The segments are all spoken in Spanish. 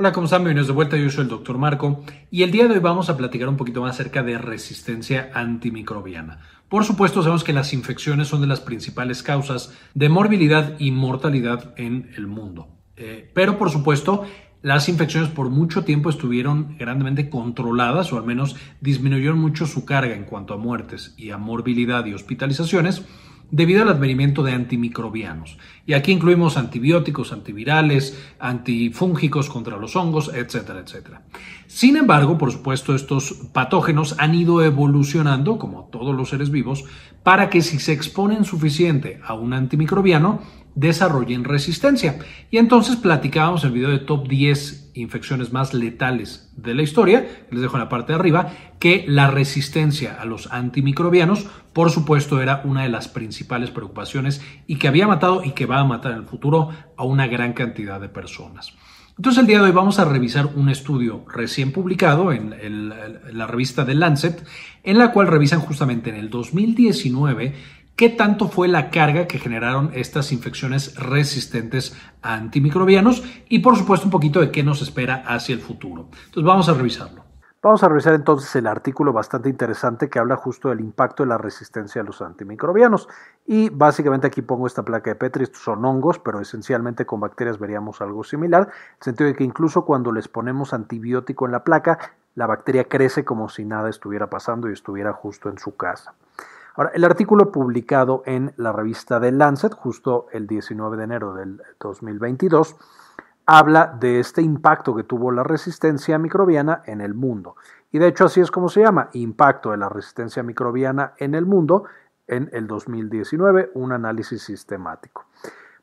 Hola, ¿cómo están? Bienvenidos de vuelta. Yo soy el doctor Marco y el día de hoy vamos a platicar un poquito más acerca de resistencia antimicrobiana. Por supuesto, sabemos que las infecciones son de las principales causas de morbilidad y mortalidad en el mundo. Eh, pero, por supuesto, las infecciones por mucho tiempo estuvieron grandemente controladas o al menos disminuyeron mucho su carga en cuanto a muertes y a morbilidad y hospitalizaciones debido al advenimiento de antimicrobianos. Y aquí incluimos antibióticos, antivirales, antifúngicos contra los hongos, etcétera, etcétera. Sin embargo, por supuesto, estos patógenos han ido evolucionando, como todos los seres vivos, para que si se exponen suficiente a un antimicrobiano, desarrollen resistencia. Y entonces platicábamos el video de top 10 infecciones más letales de la historia, les dejo en la parte de arriba, que la resistencia a los antimicrobianos, por supuesto, era una de las principales preocupaciones y que había matado y que va a matar en el futuro a una gran cantidad de personas. Entonces el día de hoy vamos a revisar un estudio recién publicado en, en la revista The Lancet, en la cual revisan justamente en el 2019 qué tanto fue la carga que generaron estas infecciones resistentes a antimicrobianos y por supuesto un poquito de qué nos espera hacia el futuro. Entonces vamos a revisarlo. Vamos a revisar entonces el artículo bastante interesante que habla justo del impacto de la resistencia a los antimicrobianos. Y básicamente aquí pongo esta placa de Petri, estos son hongos, pero esencialmente con bacterias veríamos algo similar, en el sentido de que incluso cuando les ponemos antibiótico en la placa, la bacteria crece como si nada estuviera pasando y estuviera justo en su casa. Ahora, el artículo publicado en la revista The Lancet, justo el 19 de enero del 2022, habla de este impacto que tuvo la resistencia microbiana en el mundo. Y de hecho así es como se llama, impacto de la resistencia microbiana en el mundo en el 2019, un análisis sistemático.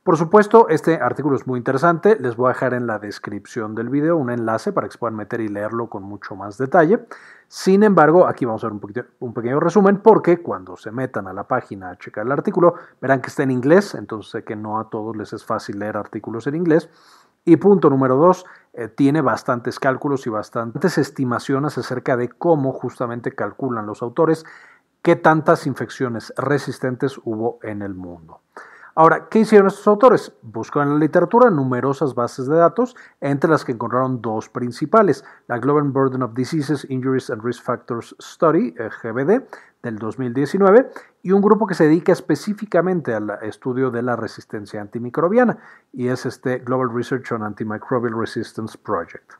Por supuesto, este artículo es muy interesante. Les voy a dejar en la descripción del video un enlace para que se puedan meter y leerlo con mucho más detalle. Sin embargo, aquí vamos a ver un, pequeño resumen porque cuando se metan a la página a checar el artículo, verán que está en inglés, entonces sé que no a todos les es fácil leer artículos en inglés. Y punto número dos, eh, tiene bastantes cálculos y bastantes estimaciones acerca de cómo justamente calculan los autores qué tantas infecciones resistentes hubo en el mundo. Ahora, ¿qué hicieron estos autores? Buscaron en la literatura numerosas bases de datos, entre las que encontraron dos principales, la Global Burden of Diseases, Injuries and Risk Factors Study, GBD, del 2019, y un grupo que se dedica específicamente al estudio de la resistencia antimicrobiana, y es este Global Research on Antimicrobial Resistance Project.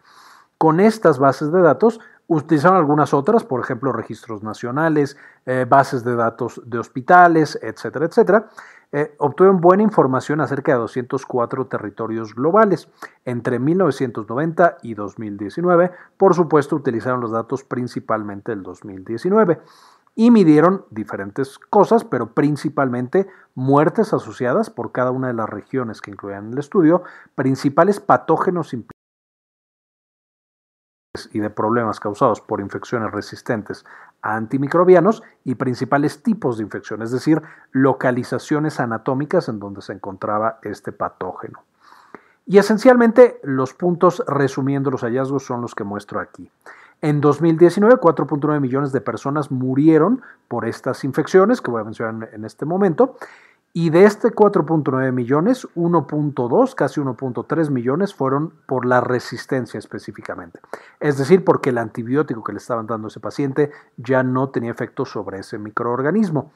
Con estas bases de datos, utilizaron algunas otras, por ejemplo, registros nacionales, eh, bases de datos de hospitales, etcétera, etcétera, eh, obtuvieron buena información acerca de 204 territorios globales entre 1990 y 2019. Por supuesto, utilizaron los datos principalmente del 2019 y midieron diferentes cosas, pero principalmente muertes asociadas por cada una de las regiones que incluían el estudio, principales patógenos y de problemas causados por infecciones resistentes a antimicrobianos y principales tipos de infecciones, es decir, localizaciones anatómicas en donde se encontraba este patógeno. Y esencialmente los puntos resumiendo los hallazgos son los que muestro aquí. En 2019, 4.9 millones de personas murieron por estas infecciones que voy a mencionar en este momento y de este 4.9 millones, 1.2, casi 1.3 millones fueron por la resistencia específicamente. Es decir, porque el antibiótico que le estaban dando a ese paciente ya no tenía efecto sobre ese microorganismo.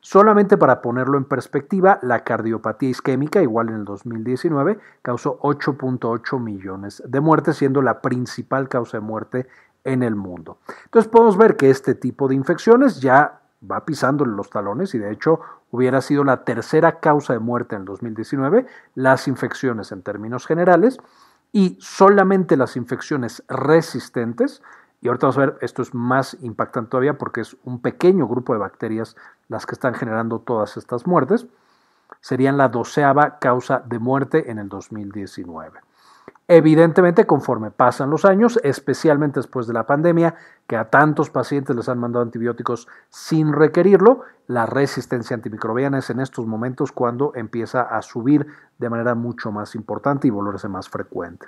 Solamente para ponerlo en perspectiva, la cardiopatía isquémica, igual en el 2019, causó 8.8 millones de muertes, siendo la principal causa de muerte en el mundo. Entonces podemos ver que este tipo de infecciones ya va pisándole los talones y de hecho hubiera sido la tercera causa de muerte en el 2019, las infecciones en términos generales, y solamente las infecciones resistentes, y ahorita vamos a ver, esto es más impactante todavía porque es un pequeño grupo de bacterias las que están generando todas estas muertes, serían la doceava causa de muerte en el 2019. Evidentemente, conforme pasan los años, especialmente después de la pandemia, que a tantos pacientes les han mandado antibióticos sin requerirlo, la resistencia antimicrobiana es en estos momentos cuando empieza a subir de manera mucho más importante y volverse más frecuente.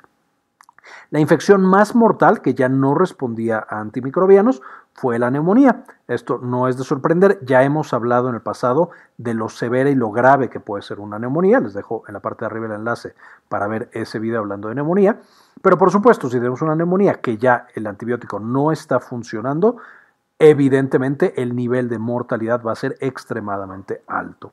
La infección más mortal, que ya no respondía a antimicrobianos, fue la neumonía. Esto no es de sorprender, ya hemos hablado en el pasado de lo severa y lo grave que puede ser una neumonía. Les dejo en la parte de arriba el enlace para ver ese video hablando de neumonía. Pero por supuesto, si tenemos una neumonía que ya el antibiótico no está funcionando, evidentemente el nivel de mortalidad va a ser extremadamente alto.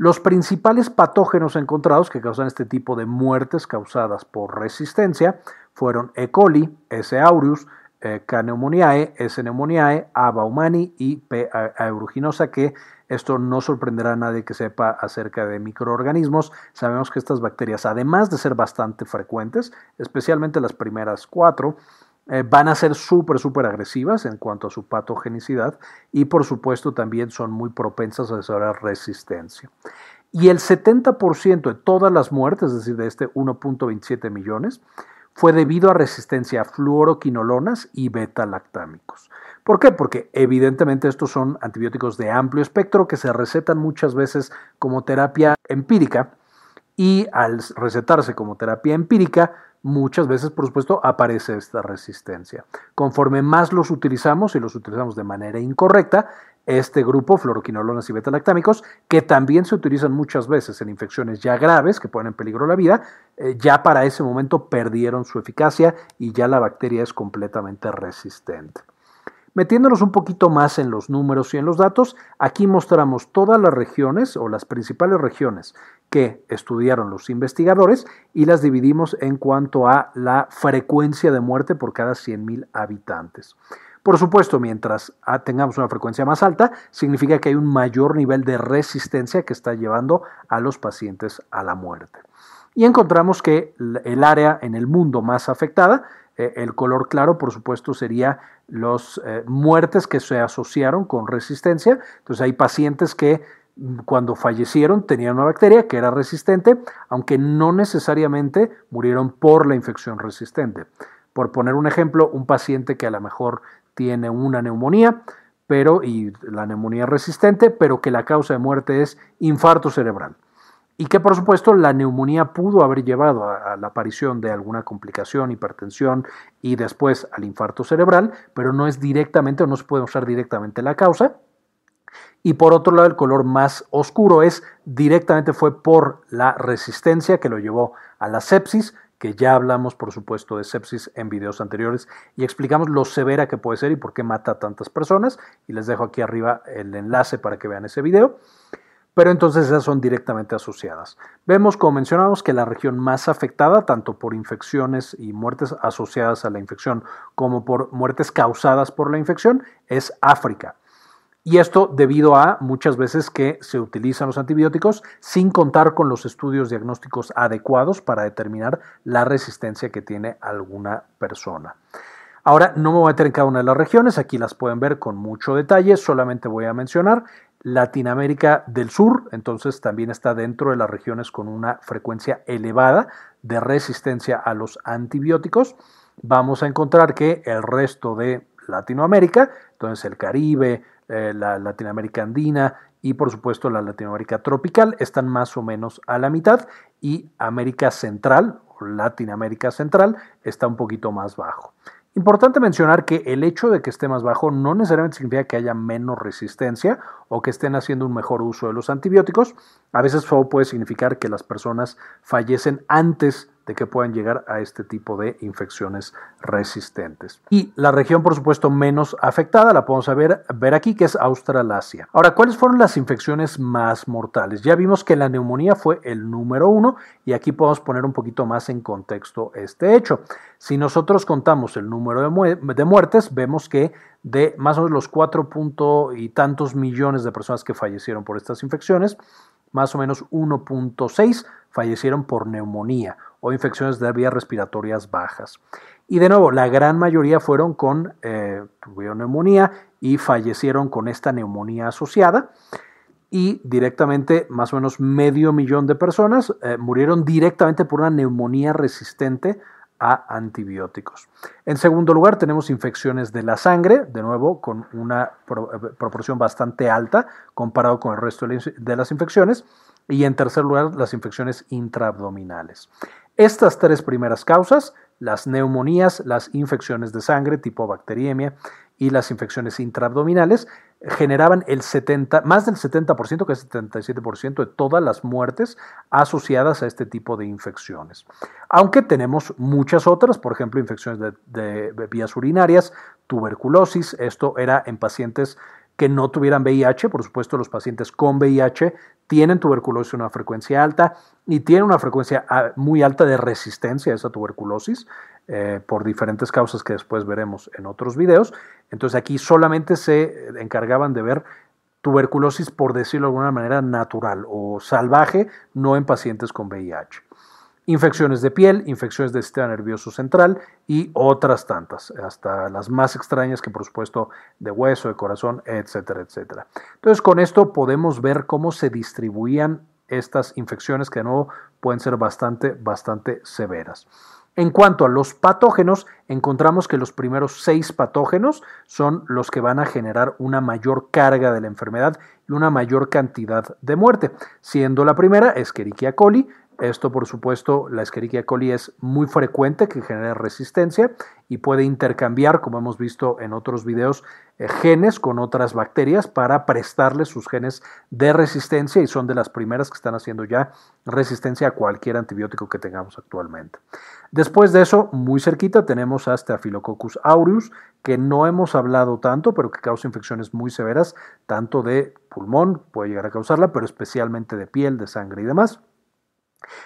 Los principales patógenos encontrados que causan este tipo de muertes causadas por resistencia fueron E. coli, S. aureus, K. pneumoniae, S. pneumoniae, A. baumani y P. aeruginosa, que esto no sorprenderá a nadie que sepa acerca de microorganismos. Sabemos que estas bacterias, además de ser bastante frecuentes, especialmente las primeras cuatro, eh, van a ser súper, súper agresivas en cuanto a su patogenicidad y por supuesto también son muy propensas a desarrollar resistencia. Y el 70% de todas las muertes, es decir, de este 1.27 millones, fue debido a resistencia a fluoroquinolonas y beta-lactámicos. ¿Por qué? Porque evidentemente estos son antibióticos de amplio espectro que se recetan muchas veces como terapia empírica y al recetarse como terapia empírica muchas veces, por supuesto, aparece esta resistencia. Conforme más los utilizamos y los utilizamos de manera incorrecta, este grupo, fluoroquinolonas y beta-lactámicos, que también se utilizan muchas veces en infecciones ya graves que ponen en peligro la vida, eh, ya para ese momento perdieron su eficacia y ya la bacteria es completamente resistente. Metiéndonos un poquito más en los números y en los datos, aquí mostramos todas las regiones o las principales regiones que estudiaron los investigadores y las dividimos en cuanto a la frecuencia de muerte por cada 100.000 habitantes. Por supuesto, mientras tengamos una frecuencia más alta, significa que hay un mayor nivel de resistencia que está llevando a los pacientes a la muerte. Y encontramos que el área en el mundo más afectada, eh, el color claro, por supuesto, sería las eh, muertes que se asociaron con resistencia. Entonces hay pacientes que cuando fallecieron tenían una bacteria que era resistente, aunque no necesariamente murieron por la infección resistente. Por poner un ejemplo, un paciente que a lo mejor tiene una neumonía, pero y la neumonía resistente, pero que la causa de muerte es infarto cerebral. Y que por supuesto la neumonía pudo haber llevado a, a, la aparición de alguna complicación, hipertensión y después al infarto cerebral, pero no es directamente o no se puede usar directamente la causa. Y por otro lado, el color más oscuro es directamente fue por la resistencia que lo llevó a la sepsis, que ya hablamos, por supuesto, de sepsis en videos anteriores y explicamos lo severa que puede ser y por qué mata a tantas personas. Y les dejo aquí arriba el enlace para que vean ese video. Pero entonces esas son directamente asociadas. Vemos, como mencionamos, que la región más afectada, tanto por infecciones y muertes asociadas a la infección como por muertes causadas por la infección, es África. Y esto debido a muchas veces que se utilizan los antibióticos sin contar con los estudios diagnósticos adecuados para determinar la resistencia que tiene alguna persona. Ahora no me voy a meter en cada una de las regiones, aquí las pueden ver con mucho detalle, solamente voy a mencionar Latinoamérica del Sur, entonces también está dentro de las regiones con una frecuencia elevada de resistencia a los antibióticos. Vamos a encontrar que el resto de Latinoamérica, entonces el Caribe, eh, la Latinoamérica andina y por supuesto la Latinoamérica tropical están más o menos a la mitad y América Central o Latinoamérica Central está un poquito más bajo. Importante mencionar que el hecho de que esté más bajo no necesariamente significa que haya menos resistencia o que estén haciendo un mejor uso de los antibióticos. A veces puede significar que las personas fallecen antes de que puedan llegar a este tipo de infecciones resistentes. Y la región, por supuesto, menos afectada la podemos ver, ver aquí, que es Australasia. Ahora, ¿cuáles fueron las infecciones más mortales? Ya vimos que la neumonía fue el número uno y aquí podemos poner un poquito más en contexto este hecho. Si nosotros contamos el número de, de muertes, vemos que de más o menos los cuatro punto y tantos millones de personas que fallecieron por estas infecciones, más o menos 1.6 fallecieron por neumonía o infecciones de vías respiratorias bajas. Y de nuevo, la gran mayoría fueron con, eh, tuvieron neumonía y fallecieron con esta neumonía asociada. Y directamente, más o menos medio millón de personas eh, murieron directamente por una neumonía resistente a antibióticos. En segundo lugar, tenemos infecciones de la sangre, de nuevo con una eh, proporción bastante alta comparado con el resto de las infecciones. Y en tercer lugar, las infecciones intraabdominales. Estas tres primeras causas las neumonías, las infecciones de sangre tipo bacteriemia y las infecciones intraabdominales generaban el 70, más del 70%, que es el 77% de todas las muertes asociadas a este tipo de infecciones. Aunque tenemos muchas otras, por ejemplo, infecciones de, vías urinarias, tuberculosis, esto era en pacientes que no tuvieran VIH, por supuesto los pacientes con VIH tienen tuberculosis a una frecuencia alta y tienen una frecuencia muy alta de resistencia a esa tuberculosis eh, por diferentes causas que después veremos en otros videos. Entonces aquí solamente se encargaban de ver tuberculosis, por decirlo de alguna manera, natural o salvaje, no en pacientes con VIH infecciones de piel, infecciones del sistema nervioso central y otras tantas, hasta las más extrañas que por supuesto de hueso, de corazón, etcétera, etcétera. Entonces con esto podemos ver cómo se distribuían estas infecciones que de nuevo pueden ser bastante, bastante severas. En cuanto a los patógenos, encontramos que los primeros seis patógenos son los que van a generar una mayor carga de la enfermedad y una mayor cantidad de muerte, siendo la primera Escherichia coli, esto, por supuesto, la Escherichia coli es muy frecuente que genere resistencia y puede intercambiar, como hemos visto en otros videos, eh, genes con otras bacterias para prestarles sus genes de resistencia y son de las primeras que están haciendo ya resistencia a cualquier antibiótico que tengamos actualmente. Después de eso, muy cerquita tenemos a Staphylococcus aureus, que no hemos hablado tanto, pero que causa infecciones muy severas, tanto de pulmón, puede llegar a causarla, pero especialmente de piel, de sangre y demás.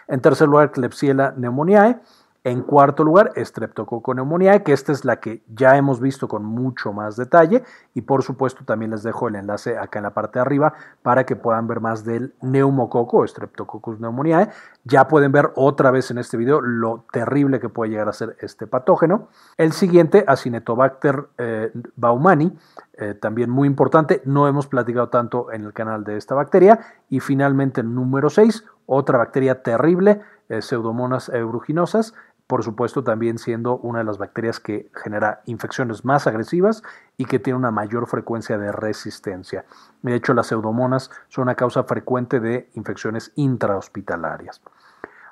En tercer lugar, Klebsiella pneumoniae. En cuarto lugar, Streptococcus que esta es la que ya hemos visto con mucho más detalle. Y por supuesto, también les dejo el enlace acá en la parte de arriba para que puedan ver más del neumococo, Streptococcus pneumoniae. Ya pueden ver otra vez en este video lo terrible que puede llegar a ser este patógeno. El siguiente, Acinetobacter eh, baumani, eh, también muy importante. No hemos platicado tanto en el canal de esta bacteria. Y finalmente, número 6, otra bacteria terrible, eh, Pseudomonas aeruginosas, por supuesto también siendo una de las bacterias que genera infecciones más agresivas y que tiene una mayor frecuencia de resistencia. De hecho, las pseudomonas son una causa frecuente de infecciones intrahospitalarias.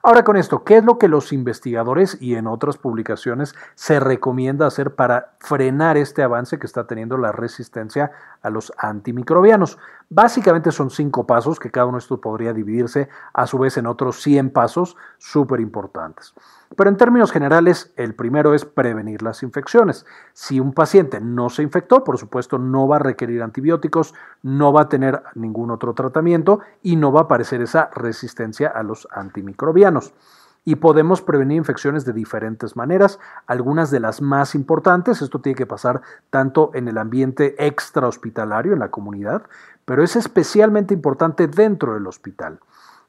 Ahora con esto, ¿qué es lo que los investigadores y en otras publicaciones se recomienda hacer para frenar este avance que está teniendo la resistencia a los antimicrobianos? Básicamente son cinco pasos que cada uno de estos podría dividirse a su vez en otros 100 pasos súper importantes. Pero en términos generales, el primero es prevenir las infecciones. Si un paciente no se infectó, por supuesto, no va a requerir antibióticos, no va a tener ningún otro tratamiento y no va a aparecer esa resistencia a los antimicrobianos. Y podemos prevenir infecciones de diferentes maneras, algunas de las más importantes, esto tiene que pasar tanto en el ambiente extrahospitalario, en la comunidad, pero es especialmente importante dentro del hospital.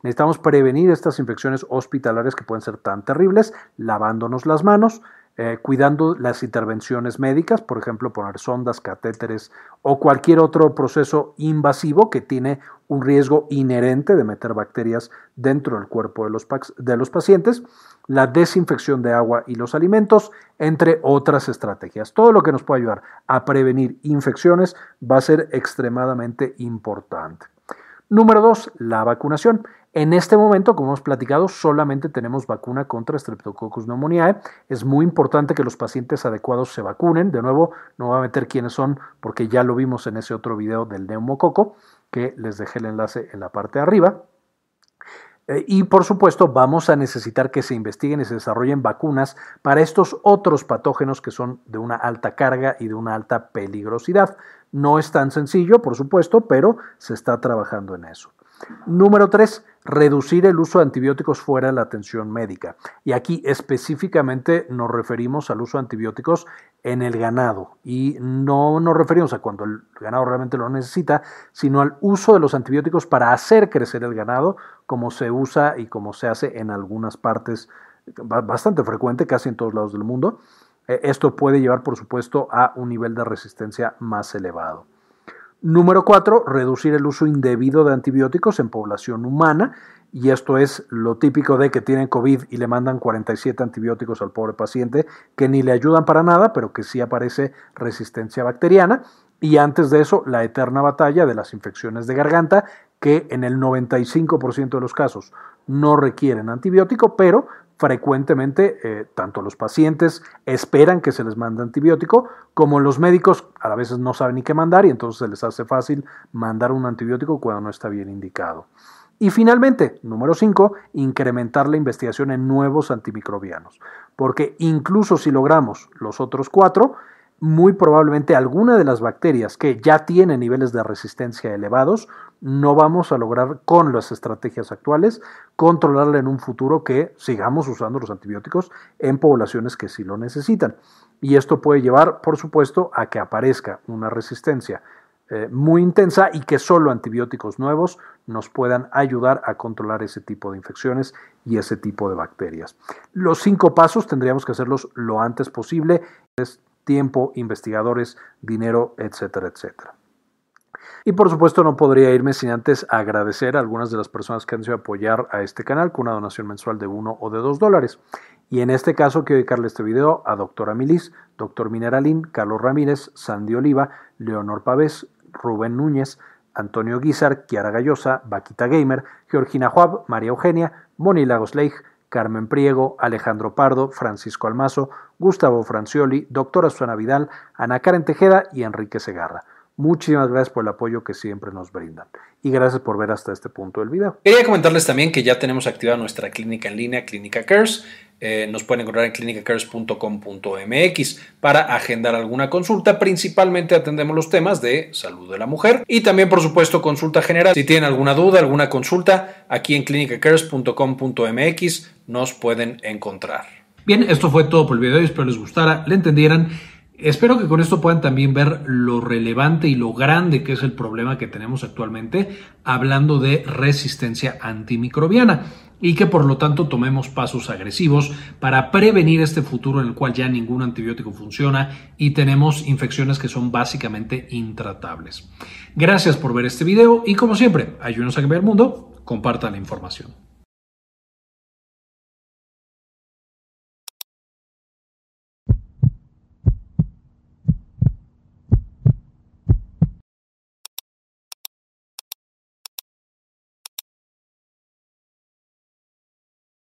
Necesitamos prevenir estas infecciones hospitalarias que pueden ser tan terribles, lavándonos las manos, eh, cuidando las intervenciones médicas, por ejemplo, poner sondas, catéteres o cualquier otro proceso invasivo que tiene un riesgo inherente de meter bacterias dentro del cuerpo de los, de los pacientes, la desinfección de agua y los alimentos, entre otras estrategias. Todo lo que nos puede ayudar a prevenir infecciones va a ser extremadamente importante. Número dos, la vacunación. En este momento, como hemos platicado, solamente tenemos vacuna contra Streptococcus pneumoniae. Es muy importante que los pacientes adecuados se vacunen. De nuevo, no voy a meter quiénes son porque ya lo vimos en ese otro video del neumococo, que les dejé el enlace en la parte de arriba. Eh, y por supuesto vamos a necesitar que se investiguen y se desarrollen vacunas para estos otros patógenos que son de una alta carga y de una alta peligrosidad. No es tan sencillo, por supuesto, pero se está trabajando en eso. Número tres, reducir el uso de antibióticos fuera de la atención médica. Y aquí específicamente nos referimos al uso de antibióticos en el ganado. Y no nos referimos a cuando el ganado realmente lo necesita, sino al uso de los antibióticos para hacer crecer el ganado, como se usa y como se hace en algunas partes bastante frecuente, casi en todos lados del mundo. Eh, esto puede llevar, por supuesto, a un nivel de resistencia más elevado. Número cuatro, reducir el uso indebido de antibióticos en población humana. Y esto es lo típico de que tienen COVID y le mandan 47 antibióticos al pobre paciente que ni le ayudan para nada, pero que sí aparece resistencia bacteriana. Y antes de eso, la eterna batalla de las infecciones de garganta, que en el 95% de los casos no requieren antibiótico, pero frecuentemente eh, tanto los pacientes esperan que se les mande antibiótico como los médicos a veces no saben ni qué mandar y entonces se les hace fácil mandar un antibiótico cuando no está bien indicado. Y finalmente, número 5, incrementar la investigación en nuevos antimicrobianos, porque incluso si logramos los otros cuatro, muy probablemente alguna de las bacterias que ya tienen niveles de resistencia elevados, no vamos a lograr con las estrategias actuales controlarla en un futuro que sigamos usando los antibióticos en poblaciones que sí lo necesitan. Y esto puede llevar, por supuesto, a que aparezca una resistencia eh, muy intensa y que solo antibióticos nuevos nos puedan ayudar a controlar ese tipo de infecciones y ese tipo de bacterias. Los cinco pasos tendríamos que hacerlos lo antes posible tiempo, investigadores, dinero, etcétera, etcétera. Y por supuesto no podría irme sin antes agradecer a algunas de las personas que han sido apoyar a este canal con una donación mensual de uno o de dos dólares. Y en este caso quiero dedicarle este video a Doctora Milis, Doctor Mineralín, Carlos Ramírez, Sandy Oliva, Leonor Pavés, Rubén Núñez, Antonio Guizar, Kiara Gallosa, Vaquita Gamer, Georgina Juab, María Eugenia, Moni Lagos Leigh, Carmen Priego, Alejandro Pardo, Francisco Almazo, Gustavo Francioli, doctora Susana Vidal, Ana Karen Tejeda y Enrique Segarra. Muchísimas gracias por el apoyo que siempre nos brindan. Y gracias por ver hasta este punto del video. Quería comentarles también que ya tenemos activada nuestra clínica en línea, Clínica Cares. Eh, nos pueden encontrar en clinicacares.com.mx para agendar alguna consulta. Principalmente atendemos los temas de salud de la mujer y también, por supuesto, consulta general. Si tienen alguna duda, alguna consulta, aquí en clinicacares.com.mx nos pueden encontrar. Bien, esto fue todo por el video. Espero les gustara, le entendieran. Espero que con esto puedan también ver lo relevante y lo grande que es el problema que tenemos actualmente hablando de resistencia antimicrobiana y que por lo tanto tomemos pasos agresivos para prevenir este futuro en el cual ya ningún antibiótico funciona y tenemos infecciones que son básicamente intratables. Gracias por ver este video y como siempre, ayúdenos a cambiar el mundo, compartan la información.